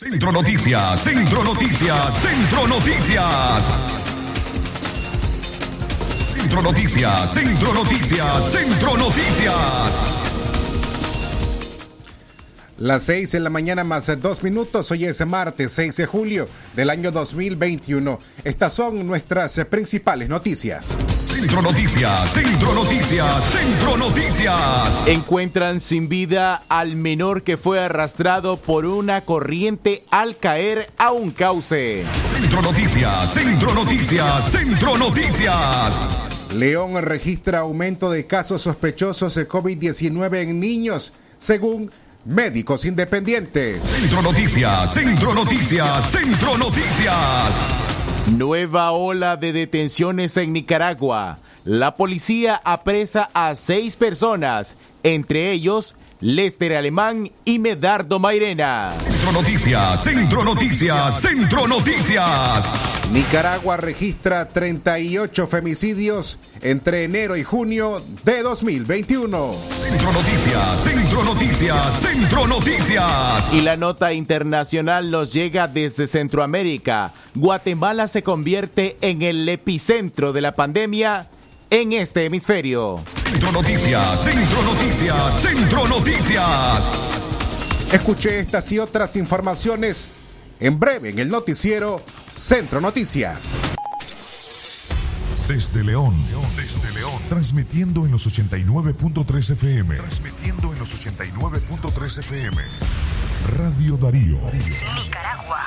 Centro Noticias, Centro Noticias, Centro Noticias. Centro Noticias, Centro Noticias, Centro Noticias. Las seis en la mañana más dos minutos. Hoy es martes 6 de julio del año 2021. Estas son nuestras principales noticias. Centro Noticias, Centro Noticias, Centro Noticias. Encuentran sin vida al menor que fue arrastrado por una corriente al caer a un cauce. Centro Noticias, Centro Noticias, Centro Noticias. León registra aumento de casos sospechosos de COVID-19 en niños, según Médicos Independientes. Centro Noticias, Centro Noticias, Centro Noticias. Nueva ola de detenciones en Nicaragua. La policía apresa a seis personas, entre ellos Lester Alemán y Medardo Mairena. Centro Noticias, Centro Noticias, Centro Noticias. Nicaragua registra 38 femicidios entre enero y junio de 2021. Centro Noticias, Centro Noticias, Centro Noticias. Y la nota internacional nos llega desde Centroamérica. Guatemala se convierte en el epicentro de la pandemia en este hemisferio. Centro Noticias, Centro Noticias, Centro Noticias. Escuche estas y otras informaciones en breve en el noticiero Centro Noticias. Desde León, desde León, transmitiendo en los 89.3 FM. Transmitiendo en los 89.3 FM. Radio Darío. Nicaragua.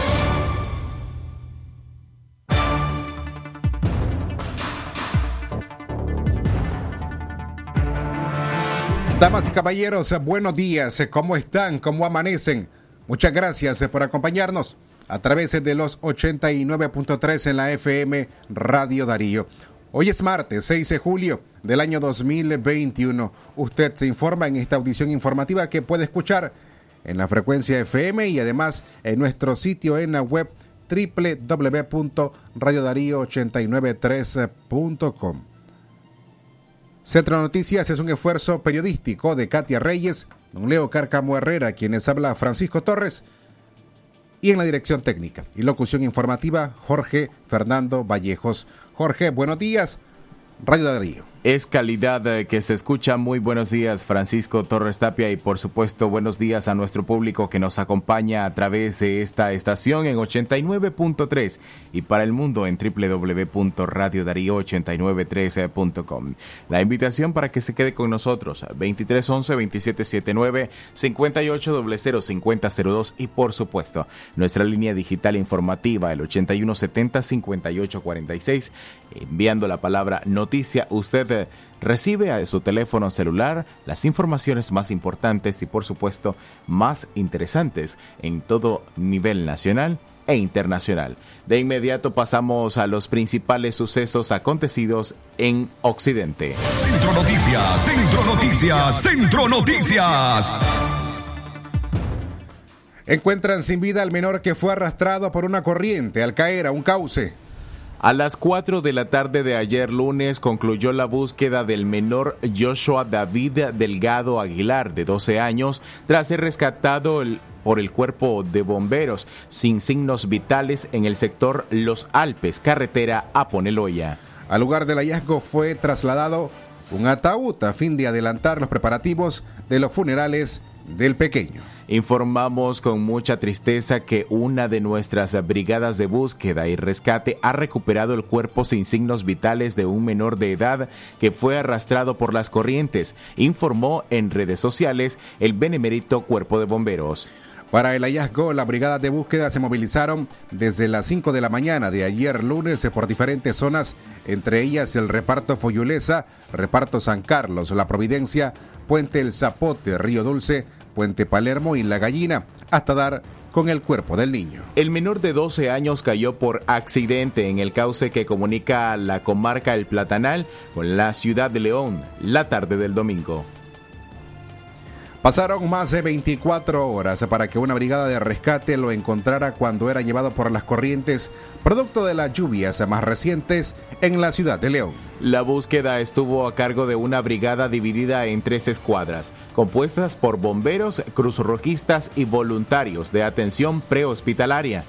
Damas y caballeros, buenos días. ¿Cómo están? ¿Cómo amanecen? Muchas gracias por acompañarnos a través de los 89.3 en la FM Radio Darío. Hoy es martes 6 de julio del año 2021. Usted se informa en esta audición informativa que puede escuchar en la frecuencia FM y además en nuestro sitio en la web www.radiodarío893.com. Centro Noticias es un esfuerzo periodístico de Katia Reyes, don Leo Carcamo Herrera, quienes habla Francisco Torres, y en la dirección técnica y locución informativa Jorge Fernando Vallejos. Jorge, buenos días. Radio Darío. Es calidad eh, que se escucha. Muy buenos días, Francisco Torres Tapia, y por supuesto, buenos días a nuestro público que nos acompaña a través de esta estación en 89.3 y para el mundo en www.radiodarío893.com. La invitación para que se quede con nosotros, 2311-2779, 5800-5002 y por supuesto, nuestra línea digital informativa, el 8170-5846, enviando la palabra noticia. Usted recibe a su teléfono celular las informaciones más importantes y por supuesto más interesantes en todo nivel nacional e internacional. De inmediato pasamos a los principales sucesos acontecidos en Occidente. Centro Noticias, Centro Noticias, Centro Noticias. Encuentran sin vida al menor que fue arrastrado por una corriente al caer a un cauce. A las 4 de la tarde de ayer lunes concluyó la búsqueda del menor Joshua David Delgado Aguilar, de 12 años, tras ser rescatado por el cuerpo de bomberos sin signos vitales en el sector Los Alpes, carretera a Poneloya. Al lugar del hallazgo fue trasladado un ataúd a fin de adelantar los preparativos de los funerales del pequeño. Informamos con mucha tristeza que una de nuestras brigadas de búsqueda y rescate ha recuperado el cuerpo sin signos vitales de un menor de edad que fue arrastrado por las corrientes, informó en redes sociales el benemérito Cuerpo de Bomberos. Para el hallazgo, la brigada de búsqueda se movilizaron desde las 5 de la mañana de ayer lunes por diferentes zonas, entre ellas el reparto Foyulesa, reparto San Carlos, La Providencia, Puente El Zapote, Río Dulce, Puente Palermo y La Gallina, hasta dar con el cuerpo del niño. El menor de 12 años cayó por accidente en el cauce que comunica la comarca El Platanal con la ciudad de León la tarde del domingo. Pasaron más de 24 horas para que una brigada de rescate lo encontrara cuando era llevado por las corrientes, producto de las lluvias más recientes en la ciudad de León. La búsqueda estuvo a cargo de una brigada dividida en tres escuadras, compuestas por bomberos, cruzrojistas y voluntarios de atención prehospitalaria.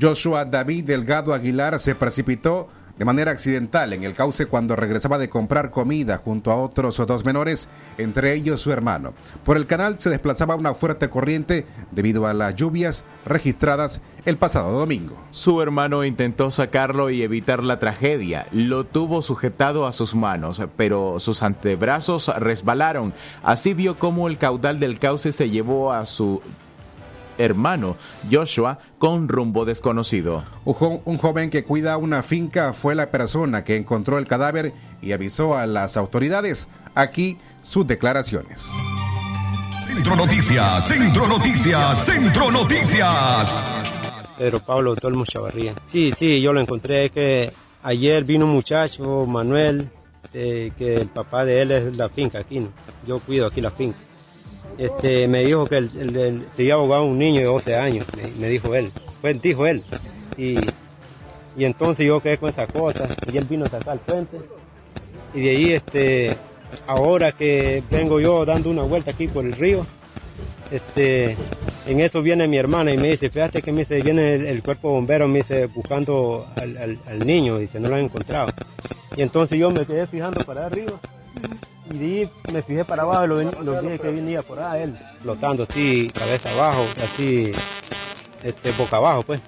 Joshua David Delgado Aguilar se precipitó de manera accidental en el cauce cuando regresaba de comprar comida junto a otros dos menores, entre ellos su hermano. Por el canal se desplazaba una fuerte corriente debido a las lluvias registradas el pasado domingo. Su hermano intentó sacarlo y evitar la tragedia. Lo tuvo sujetado a sus manos, pero sus antebrazos resbalaron. Así vio cómo el caudal del cauce se llevó a su hermano Joshua con rumbo desconocido. Un joven que cuida una finca fue la persona que encontró el cadáver y avisó a las autoridades. Aquí sus declaraciones. Centro Noticias, Centro Noticias, Centro Noticias. Pedro Pablo Tolmo Chavarría. Sí, sí, yo lo encontré que ayer vino un muchacho, Manuel, que el papá de él es la finca aquí, ¿no? yo cuido aquí la finca este, me dijo que el, se iba a un niño de 12 años, me, dijo él, pues dijo él. Y, y, entonces yo quedé con esa cosa, y él vino a sacar el puente. Y de ahí, este, ahora que vengo yo dando una vuelta aquí por el río, este, en eso viene mi hermana y me dice, fíjate que me dice, viene el, cuerpo bombero, me dice, buscando al, al, niño, dice, no lo han encontrado. Y entonces yo me quedé fijando para arriba y me fijé para abajo y lo, dije que venía por ahí él, flotando así, cabeza abajo, así, este, boca abajo pues.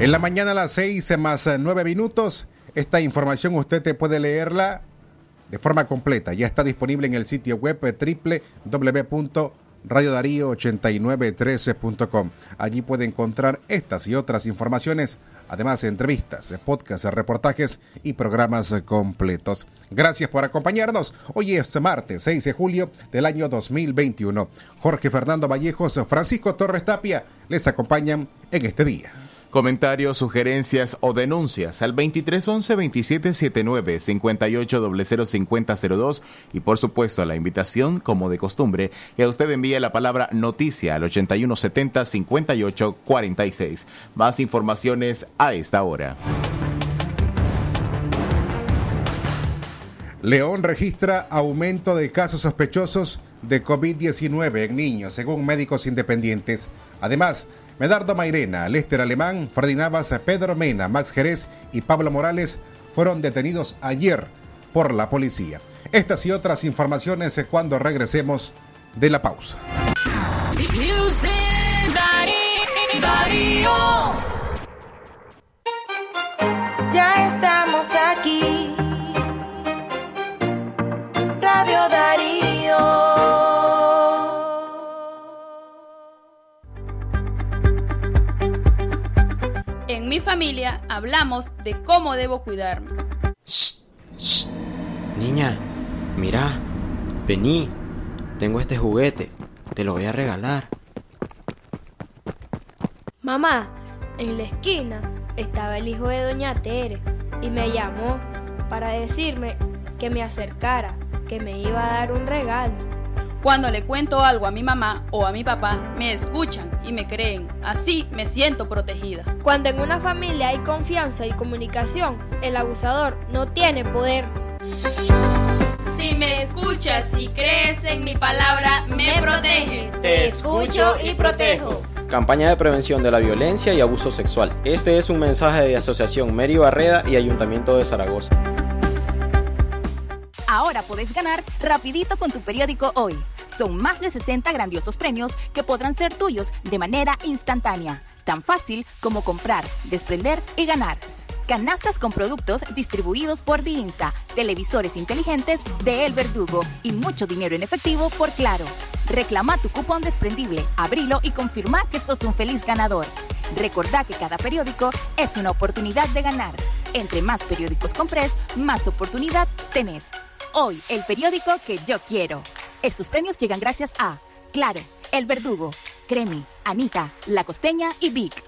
En la mañana a las 6 más 9 minutos, esta información usted te puede leerla de forma completa. Ya está disponible en el sitio web www Radio Darío 8913.com. Allí puede encontrar estas y otras informaciones, además de entrevistas, podcasts, reportajes y programas completos. Gracias por acompañarnos. Hoy es martes 6 de julio del año 2021. Jorge Fernando Vallejos, Francisco Torres Tapia les acompañan en este día. Comentarios, sugerencias o denuncias al 2311-2779, 58005002 y por supuesto la invitación, como de costumbre, que usted envíe la palabra noticia al 8170-5846. Más informaciones a esta hora. León registra aumento de casos sospechosos de COVID-19 en niños, según médicos independientes. Además, Medardo Mairena, Lester Alemán, Freddy Navas, Pedro Mena, Max Jerez y Pablo Morales fueron detenidos ayer por la policía. Estas y otras informaciones cuando regresemos de la pausa. Familia hablamos de cómo debo cuidarme. Niña, mira, vení, tengo este juguete, te lo voy a regalar. Mamá, en la esquina estaba el hijo de doña Tere y me llamó para decirme que me acercara, que me iba a dar un regalo. Cuando le cuento algo a mi mamá o a mi papá, me escuchan y me creen. Así me siento protegida. Cuando en una familia hay confianza y comunicación, el abusador no tiene poder. Si me escuchas y crees en mi palabra, me proteges. Te escucho y protejo. Campaña de prevención de la violencia y abuso sexual. Este es un mensaje de Asociación Mary Barreda y Ayuntamiento de Zaragoza. Puedes ganar rapidito con tu periódico hoy. Son más de 60 grandiosos premios que podrán ser tuyos de manera instantánea. Tan fácil como comprar, desprender y ganar. Canastas con productos distribuidos por Diinsa, televisores inteligentes de El Verdugo y mucho dinero en efectivo por Claro. Reclama tu cupón desprendible, abrilo y confirma que sos un feliz ganador. Recordá que cada periódico es una oportunidad de ganar. Entre más periódicos compres, más oportunidad tenés. Hoy, el periódico que yo quiero. Estos premios llegan gracias a Claro, El Verdugo, Cremi, Anita, La Costeña y Vic.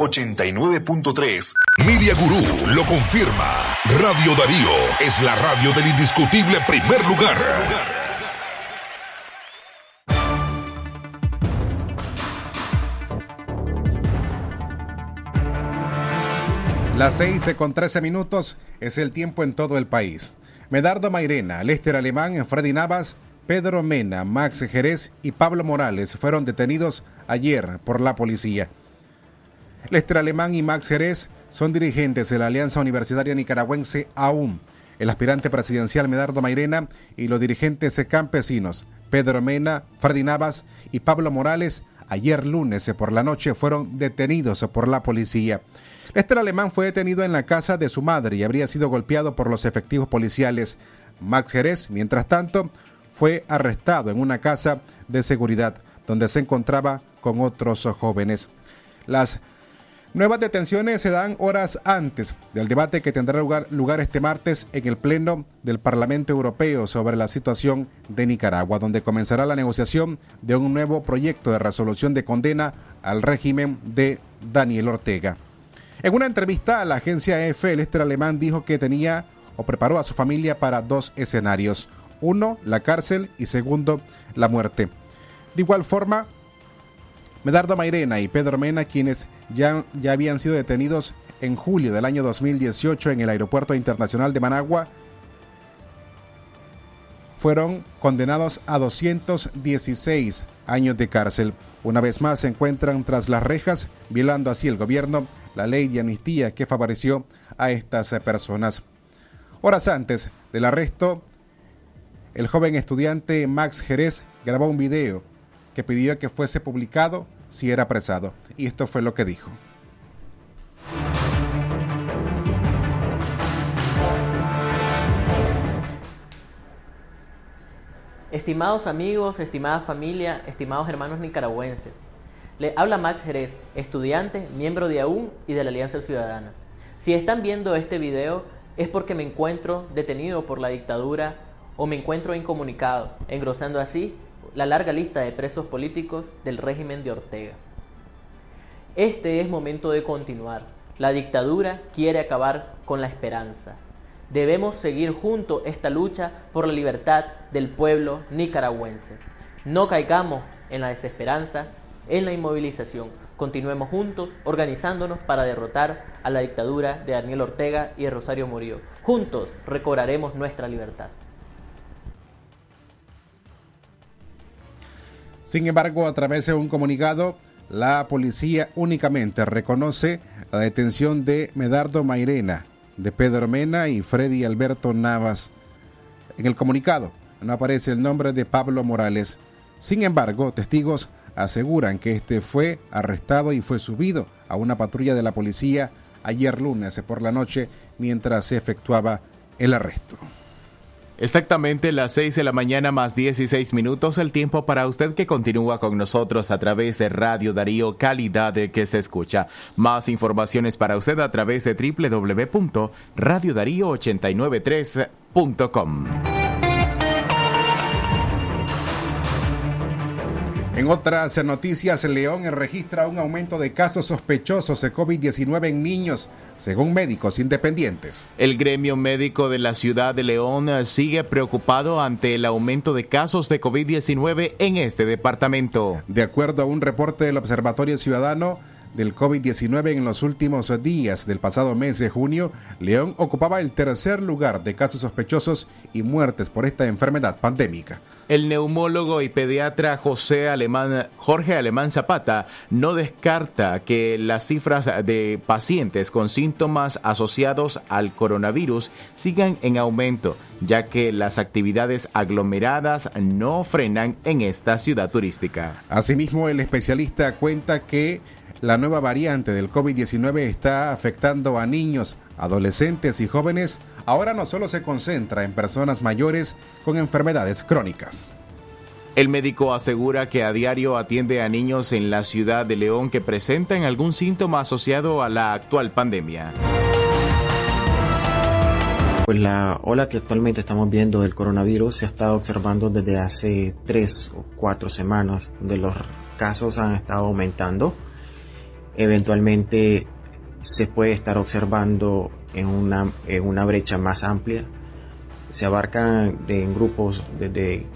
89.3. Media Gurú lo confirma. Radio Darío es la radio del indiscutible primer lugar. Las 6 con 13 minutos es el tiempo en todo el país. Medardo Mairena, Lester Alemán, Freddy Navas, Pedro Mena, Max Jerez y Pablo Morales fueron detenidos ayer por la policía. Lester Alemán y Max Jerez son dirigentes de la Alianza Universitaria Nicaragüense AUM. El aspirante presidencial Medardo Mairena y los dirigentes campesinos Pedro Mena, Freddy Navas y Pablo Morales ayer lunes por la noche fueron detenidos por la policía. Lester Alemán fue detenido en la casa de su madre y habría sido golpeado por los efectivos policiales. Max Jerez, mientras tanto, fue arrestado en una casa de seguridad donde se encontraba con otros jóvenes. Las nuevas detenciones se dan horas antes del debate que tendrá lugar, este martes en el Pleno del Parlamento Europeo sobre la situación de Nicaragua, donde comenzará la negociación de un nuevo proyecto de resolución de condena al régimen de Daniel Ortega. En una entrevista a la agencia EFE, Lester Alemán dijo que tenía o preparó a su familia para dos escenarios. Uno, la cárcel y segundo, la muerte. De igual forma, Medardo Mairena y Pedro Mena, quienes ya, ya habían sido detenidos en julio del año 2018 en el Aeropuerto Internacional de Managua, fueron condenados a 216 años de cárcel. Una vez más se encuentran tras las rejas, violando así el gobierno la ley de amnistía que favoreció a estas personas. Horas antes del arresto, el joven estudiante Max Jerez grabó un video que pidió que fuese publicado si era apresado. Y esto fue lo que dijo. Estimados amigos, estimada familia, estimados hermanos nicaragüenses, le habla Max Jerez, estudiante, miembro de AUN y de la Alianza Ciudadana. Si están viendo este video es porque me encuentro detenido por la dictadura o me encuentro incomunicado, engrosando así la larga lista de presos políticos del régimen de Ortega. Este es momento de continuar. La dictadura quiere acabar con la esperanza. Debemos seguir juntos esta lucha por la libertad del pueblo nicaragüense. No caigamos en la desesperanza, en la inmovilización. Continuemos juntos organizándonos para derrotar a la dictadura de Daniel Ortega y de Rosario Murillo. Juntos recobraremos nuestra libertad. Sin embargo, a través de un comunicado, la policía únicamente reconoce la detención de Medardo Mairena, de Pedro Mena y Freddy Alberto Navas. En el comunicado no aparece el nombre de Pablo Morales. Sin embargo, testigos aseguran que este fue arrestado y fue subido a una patrulla de la policía ayer lunes por la noche mientras se efectuaba el arresto. Exactamente las 6 de la mañana más 16 minutos, el tiempo para usted que continúa con nosotros a través de Radio Darío, calidad de que se escucha. Más informaciones para usted a través de www.radiodarío893.com. En otras noticias, León registra un aumento de casos sospechosos de COVID-19 en niños, según médicos independientes. El gremio médico de la ciudad de León sigue preocupado ante el aumento de casos de COVID-19 en este departamento. De acuerdo a un reporte del Observatorio Ciudadano, del COVID-19 en los últimos días del pasado mes de junio, León ocupaba el tercer lugar de casos sospechosos y muertes por esta enfermedad pandémica. El neumólogo y pediatra José Alemán, Jorge Alemán Zapata no descarta que las cifras de pacientes con síntomas asociados al coronavirus sigan en aumento, ya que las actividades aglomeradas no frenan en esta ciudad turística. Asimismo, el especialista cuenta que la nueva variante del COVID-19 está afectando a niños, adolescentes y jóvenes, ahora no solo se concentra en personas mayores con enfermedades crónicas. El médico asegura que a diario atiende a niños en la ciudad de León que presentan algún síntoma asociado a la actual pandemia. Pues la ola que actualmente estamos viendo del coronavirus se ha estado observando desde hace tres o cuatro semanas, donde los casos han estado aumentando. Eventualmente se puede estar observando en una, en una brecha más amplia. Se abarcan de, en grupos desde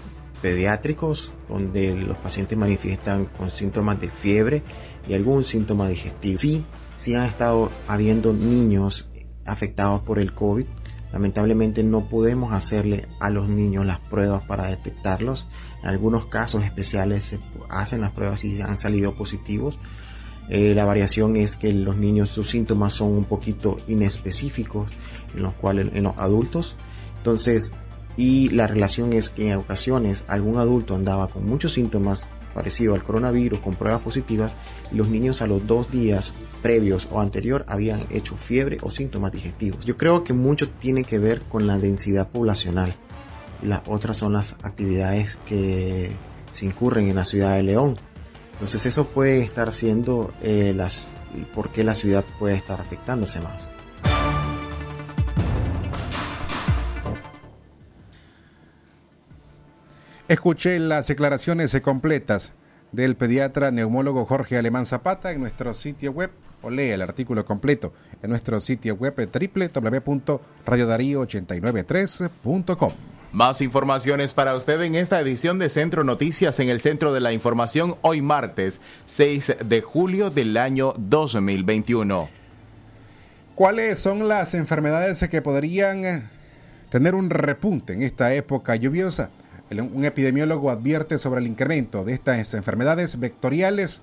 pediátricos, donde los pacientes manifiestan con síntomas de fiebre y algún síntoma digestivo. Sí, sí han estado habiendo niños afectados por el COVID. Lamentablemente no podemos hacerle a los niños las pruebas para detectarlos. En algunos casos especiales se hacen las pruebas y han salido positivos. Eh, la variación es que los niños sus síntomas son un poquito inespecíficos en los cuales en los adultos. Entonces, y la relación es que en ocasiones algún adulto andaba con muchos síntomas parecidos al coronavirus con pruebas positivas y los niños a los dos días previos o anterior habían hecho fiebre o síntomas digestivos. Yo creo que mucho tiene que ver con la densidad poblacional. Las otras son las actividades que se incurren en la ciudad de León. Entonces eso puede estar siendo eh, las, por qué la ciudad puede estar afectándose más. Escuché las declaraciones completas del pediatra neumólogo Jorge Alemán Zapata en nuestro sitio web o lea el artículo completo en nuestro sitio web www.radiodarío893.com. Más informaciones para usted en esta edición de Centro Noticias en el Centro de la Información hoy martes 6 de julio del año 2021. ¿Cuáles son las enfermedades que podrían tener un repunte en esta época lluviosa? Un epidemiólogo advierte sobre el incremento de estas enfermedades vectoriales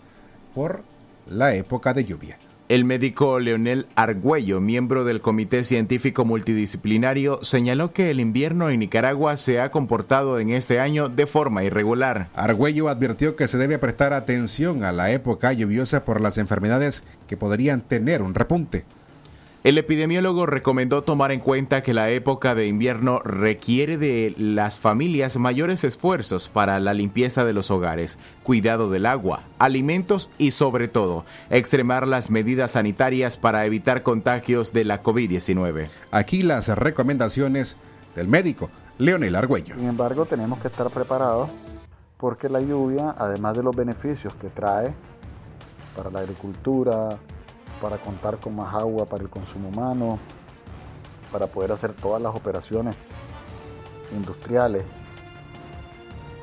por la época de lluvia. El médico Leonel Argüello, miembro del Comité Científico Multidisciplinario, señaló que el invierno en Nicaragua se ha comportado en este año de forma irregular. Argüello advirtió que se debe prestar atención a la época lluviosa por las enfermedades que podrían tener un repunte. El epidemiólogo recomendó tomar en cuenta que la época de invierno requiere de las familias mayores esfuerzos para la limpieza de los hogares, cuidado del agua, alimentos y sobre todo, extremar las medidas sanitarias para evitar contagios de la COVID-19. Aquí las recomendaciones del médico Leonel Argüello. Sin embargo, tenemos que estar preparados porque la lluvia, además de los beneficios que trae para la agricultura, para contar con más agua para el consumo humano, para poder hacer todas las operaciones industriales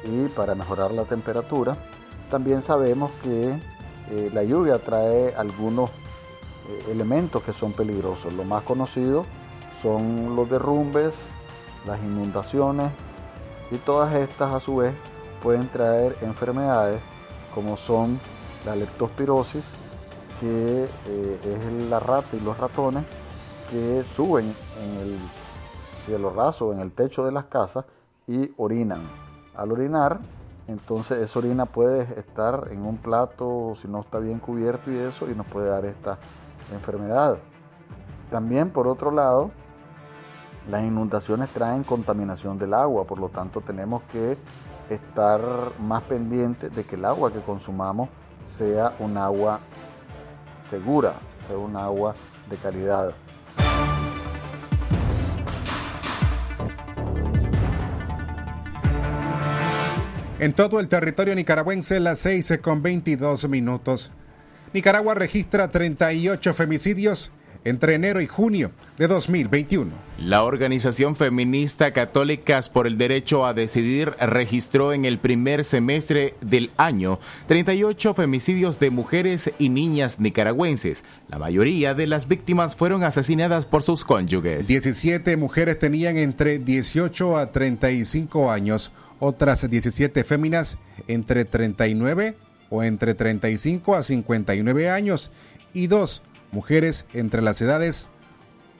y para mejorar la temperatura. También sabemos que eh, la lluvia trae algunos eh, elementos que son peligrosos. Lo más conocido son los derrumbes, las inundaciones y todas estas a su vez pueden traer enfermedades como son la leptospirosis, que eh, es la rata y los ratones que suben en el cielo raso, en el techo de las casas y orinan. Al orinar, entonces esa orina puede estar en un plato si no está bien cubierto y eso y nos puede dar esta enfermedad. También, por otro lado, las inundaciones traen contaminación del agua, por lo tanto tenemos que estar más pendientes de que el agua que consumamos sea un agua segura, sea un agua de calidad. En todo el territorio nicaragüense, las 6 con 22 minutos. Nicaragua registra 38 femicidios entre enero y junio de 2021. La organización feminista Católicas por el Derecho a Decidir registró en el primer semestre del año 38 femicidios de mujeres y niñas nicaragüenses. La mayoría de las víctimas fueron asesinadas por sus cónyuges. 17 mujeres tenían entre 18 a 35 años, otras 17 féminas entre 39 o entre 35 a 59 años y dos mujeres entre las edades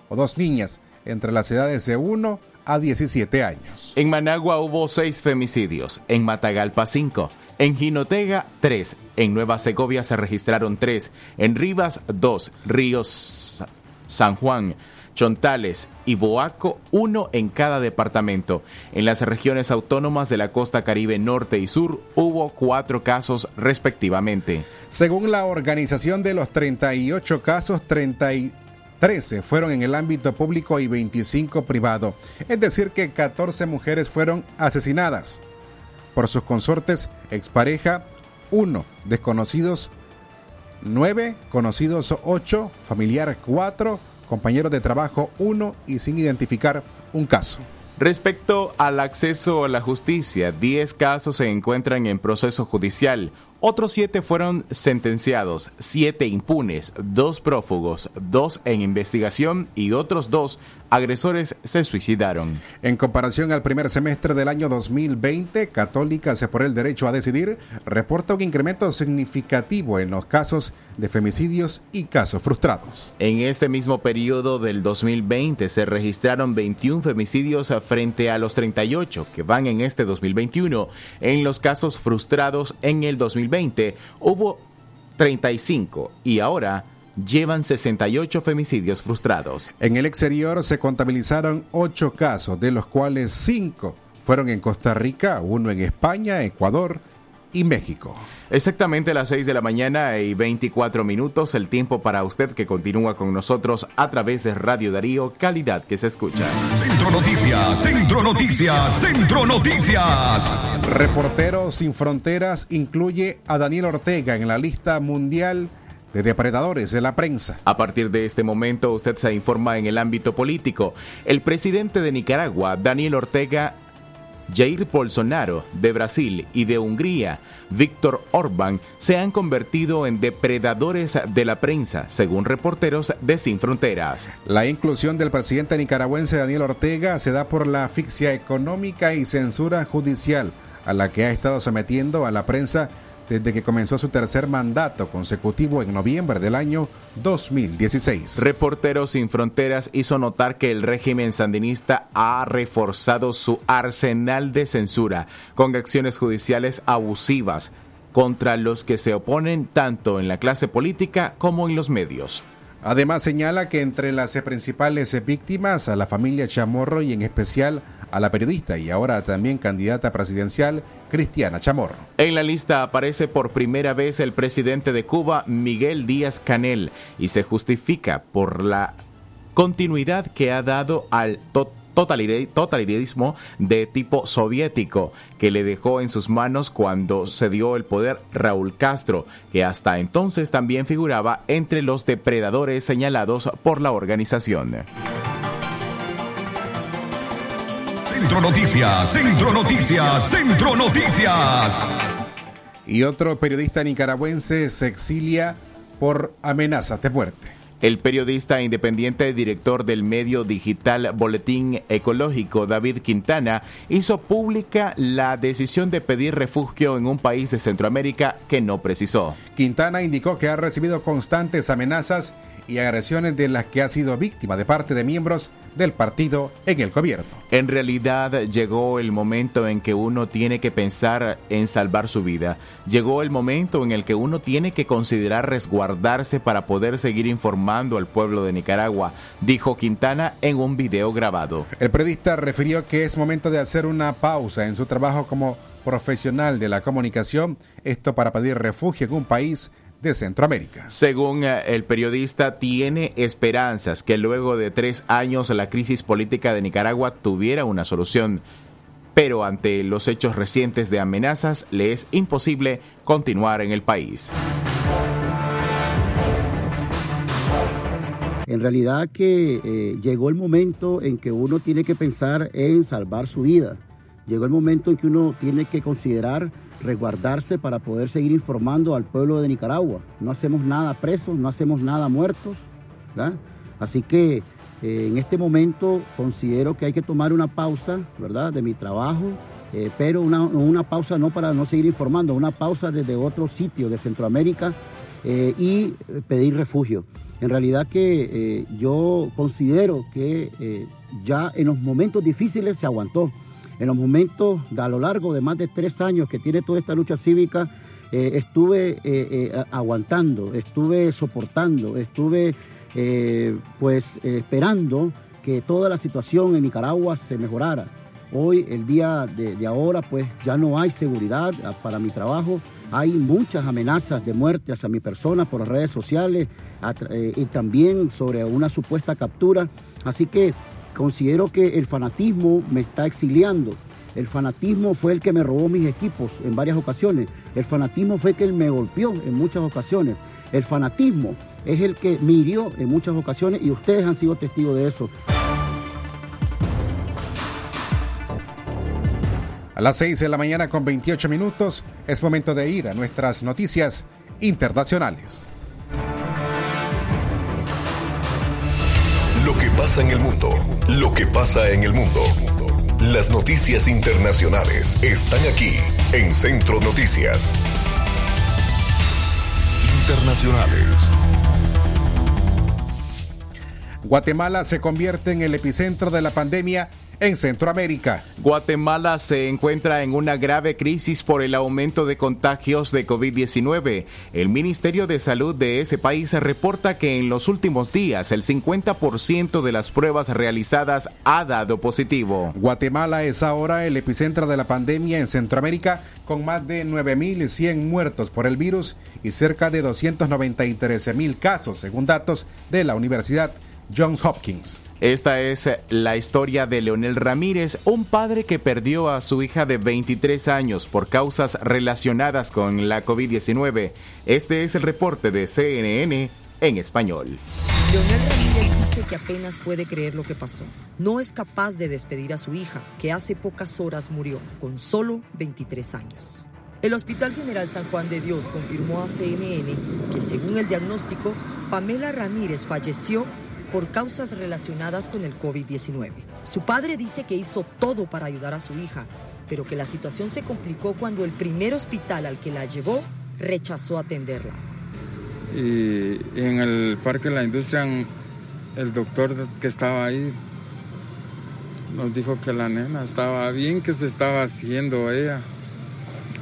o dos niñas entre las edades de 1 a 17 años. En Managua hubo seis femicidios, en Matagalpa cinco, en Jinotega tres, en Nueva Segovia se registraron tres, en Rivas dos, Ríos San Juan, Chontales y Boaco, uno en cada departamento. En las regiones autónomas de la costa caribe norte y sur hubo cuatro casos respectivamente. Según la organización de los 38 casos, 13 fueron en el ámbito público y 25 privado. Es decir, que 14 mujeres fueron asesinadas por sus consortes, expareja, 1, desconocidos, 9, conocidos 8, familiar 4, compañeros de trabajo 1 y sin identificar un caso. Respecto al acceso a la justicia, 10 casos se encuentran en proceso judicial. Otros siete fueron sentenciados, siete impunes, dos prófugos, dos en investigación y otros dos agresores se suicidaron. En comparación al primer semestre del año 2020, Católicas por el Derecho a Decidir reporta un incremento significativo en los casos de femicidios y casos frustrados. En este mismo periodo del 2020 se registraron 21 femicidios frente a los 38 que van en este 2021. En los casos frustrados en el 2020 hubo 35 y ahora llevan 68 femicidios frustrados. En el exterior se contabilizaron 8 casos, de los cuales 5 fueron en Costa Rica, uno en España, Ecuador y México. Exactamente a las 6 de la mañana y 24 minutos, el tiempo para usted que continúa con nosotros a través de Radio Darío, calidad que se escucha. Centro Noticias, Centro Noticias, Centro Noticias. Reporteros sin Fronteras incluye a Daniel Ortega en la lista mundial de depredadores de la prensa. A partir de este momento usted se informa en el ámbito político. El presidente de Nicaragua, Daniel Ortega, Jair Bolsonaro de Brasil y de Hungría, Víctor Orbán, se han convertido en depredadores de la prensa, según reporteros de Sin Fronteras. La inclusión del presidente nicaragüense Daniel Ortega se da por la asfixia económica y censura judicial a la que ha estado sometiendo a la prensa desde que comenzó su tercer mandato consecutivo en noviembre del año 2016. Reporteros sin Fronteras hizo notar que el régimen sandinista ha reforzado su arsenal de censura con acciones judiciales abusivas contra los que se oponen tanto en la clase política como en los medios. Además señala que entre las principales víctimas a la familia Chamorro y en especial a la periodista y ahora también candidata presidencial Cristiana Chamorro. En la lista aparece por primera vez el presidente de Cuba, Miguel Díaz Canel, y se justifica por la continuidad que ha dado al totalitarismo de tipo soviético que le dejó en sus manos cuando se dio el poder Raúl Castro, que hasta entonces también figuraba entre los depredadores señalados por la organización. Centro Noticias, Centro Noticias, Centro Noticias. Y otro periodista nicaragüense se exilia por amenazas de muerte. El periodista independiente director del medio digital Boletín Ecológico, David Quintana, hizo pública la decisión de pedir refugio en un país de Centroamérica que no precisó. Quintana indicó que ha recibido constantes amenazas y agresiones de las que ha sido víctima de parte de miembros del partido en el gobierno. En realidad llegó el momento en que uno tiene que pensar en salvar su vida. Llegó el momento en el que uno tiene que considerar resguardarse para poder seguir informando al pueblo de Nicaragua, dijo Quintana en un video grabado. El periodista refirió que es momento de hacer una pausa en su trabajo como profesional de la comunicación, esto para pedir refugio en un país de Centroamérica. Según eh, el periodista, tiene esperanzas que luego de tres años la crisis política de Nicaragua tuviera una solución, pero ante los hechos recientes de amenazas le es imposible continuar en el país. En realidad que eh, llegó el momento en que uno tiene que pensar en salvar su vida. Llegó el momento en que uno tiene que considerar resguardarse para poder seguir informando al pueblo de Nicaragua. No hacemos nada presos, no hacemos nada muertos. ¿verdad? Así que eh, en este momento considero que hay que tomar una pausa ¿verdad? de mi trabajo, eh, pero una, una, pausa no para no seguir informando, una pausa desde otro sitio de Centroamérica eh, y pedir refugio. En realidad que yo considero que ya en los momentos difíciles se aguantó en los momentos a lo largo de más de tres años que tiene toda esta lucha cívica, eh, estuve eh, eh, aguantando, estuve soportando, estuve pues esperando que toda la situación en Nicaragua se mejorara. Hoy, el día de, ahora, pues ya no hay seguridad para mi trabajo. Hay muchas amenazas de muerte hacia mi persona por las redes sociales y también sobre una supuesta captura. Así que Considero que el fanatismo me está exiliando. El fanatismo fue el que me robó mis equipos en varias ocasiones. El fanatismo fue el que me golpeó en muchas ocasiones. El fanatismo es el que me hirió en muchas ocasiones y ustedes han sido testigos de eso. A las 6 de la mañana con 28 minutos es momento de ir a nuestras noticias internacionales. Lo que pasa en el mundo. Lo que pasa en el mundo. Las noticias internacionales están aquí en Centro Noticias. Internacionales. Guatemala se convierte en el epicentro de la pandemia en Centroamérica. Guatemala se encuentra en una grave crisis por el aumento de contagios de COVID-19. El Ministerio de Salud de ese país reporta que en los últimos días el 50% de las pruebas realizadas ha dado positivo. Guatemala es ahora el epicentro de la pandemia en Centroamérica con más de 9.100 muertos por el virus y cerca de 293.000 casos, según datos de la Universidad Johns Hopkins. Esta es la historia de Leonel Ramírez, un padre que perdió a su hija de 23 años por causas relacionadas con la COVID-19. Este es el reporte de CNN en español. Leonel Ramírez dice que apenas puede creer lo que pasó. No es capaz de despedir a su hija, que hace pocas horas murió, con solo 23 años. El Hospital General San Juan de Dios confirmó a CNN que según el diagnóstico, Pamela Ramírez falleció por causas relacionadas con el COVID-19. Su padre dice que hizo todo para ayudar a su hija, pero que la situación se complicó cuando el primer hospital al que la llevó rechazó atenderla. Y en el Parque de la Industria, el doctor que estaba ahí nos dijo que la nena estaba bien, que se estaba haciendo ella.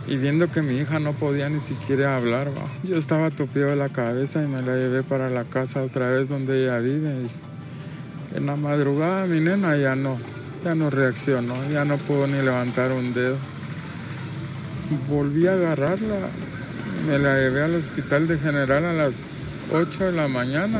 Y viendo que mi hija no podía ni siquiera hablar, yo estaba tupido de la cabeza y me la llevé para la casa otra vez donde ella vive. En la madrugada mi nena ya no, ya no reaccionó, ya no pudo ni levantar un dedo. Volví a agarrarla, me la llevé al hospital de general a las 8 de la mañana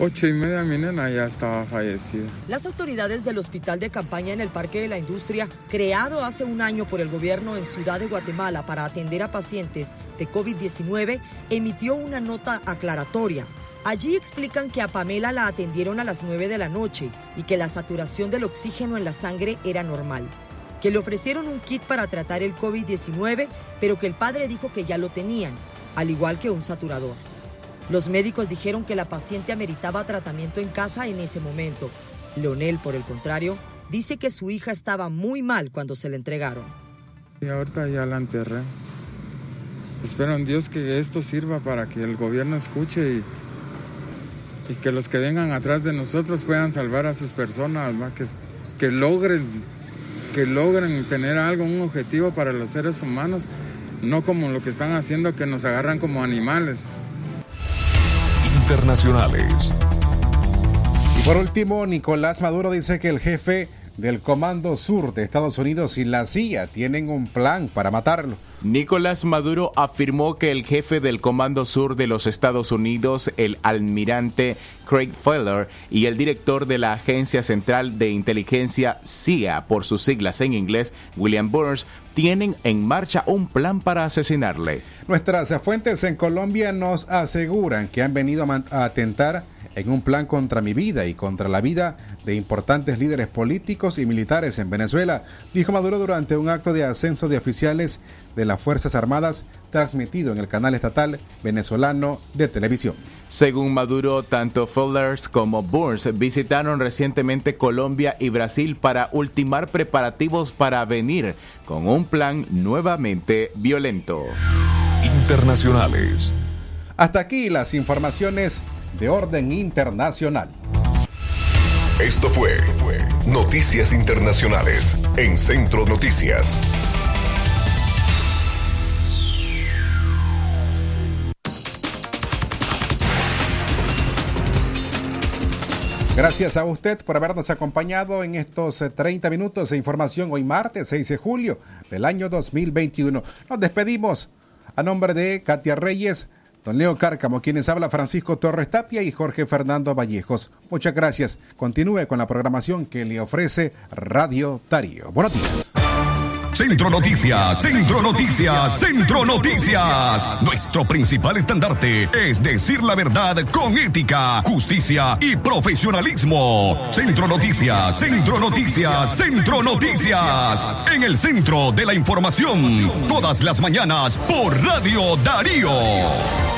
Ocho y media mi nena ya estaba fallecida. Las autoridades del hospital de campaña en el Parque de la Industria, creado hace un año por el gobierno en Ciudad de Guatemala para atender a pacientes de COVID-19, emitió una nota aclaratoria. Allí explican que a Pamela la atendieron a las 9 de la noche y que la saturación del oxígeno en la sangre era normal. Que le ofrecieron un kit para tratar el COVID-19, pero que el padre dijo que ya lo tenían, al igual que un saturador. Los médicos dijeron que la paciente ameritaba tratamiento en casa en ese momento. Leonel, por el contrario, dice que su hija estaba muy mal cuando se la entregaron. Y ahorita ya la enterré. Espero en Dios que esto sirva para que el gobierno escuche y, que los que vengan atrás de nosotros puedan salvar a sus personas, Que, que, logren, que logren tener algo, un objetivo para los seres humanos, no como lo que están haciendo, que nos agarran como animales internacionales. Y por último, Nicolás Maduro dice que el jefe del Comando Sur de Estados Unidos y la CIA tienen un plan para matarlo. Nicolás Maduro afirmó que el jefe del Comando Sur de los Estados Unidos, el almirante Craig Feller, y el director de la Agencia Central de Inteligencia CIA, por sus siglas en inglés, William Burns, tienen en marcha un plan para asesinarle. Nuestras fuentes en Colombia nos aseguran que han venido a atentar en un plan contra mi vida y contra la vida de importantes líderes políticos y militares en Venezuela, dijo Maduro durante un acto de ascenso de oficiales de las Fuerzas Armadas transmitido en el canal estatal venezolano de televisión. Según Maduro, tanto Folders como Burns visitaron recientemente Colombia y Brasil para ultimar preparativos para venir con un plan nuevamente violento. Internacionales. Hasta aquí las informaciones de orden internacional. Esto fue Noticias Internacionales en Centro Noticias. Gracias a usted por habernos acompañado en estos 30 minutos de información hoy martes 6 de julio del año 2021. Nos despedimos a nombre de Katia Reyes, Don Leo Cárcamo, quienes habla Francisco Torres Tapia y Jorge Fernando Vallejos. Muchas gracias. Continúe con la programación que le ofrece Radio Darío. Buenos días. Centro Noticias, Centro Noticias, Centro Noticias. Nuestro principal estandarte es decir la verdad con ética, justicia y profesionalismo. Centro Noticias, Centro Noticias, Centro Noticias. En el centro de la información, todas las mañanas por Radio Darío.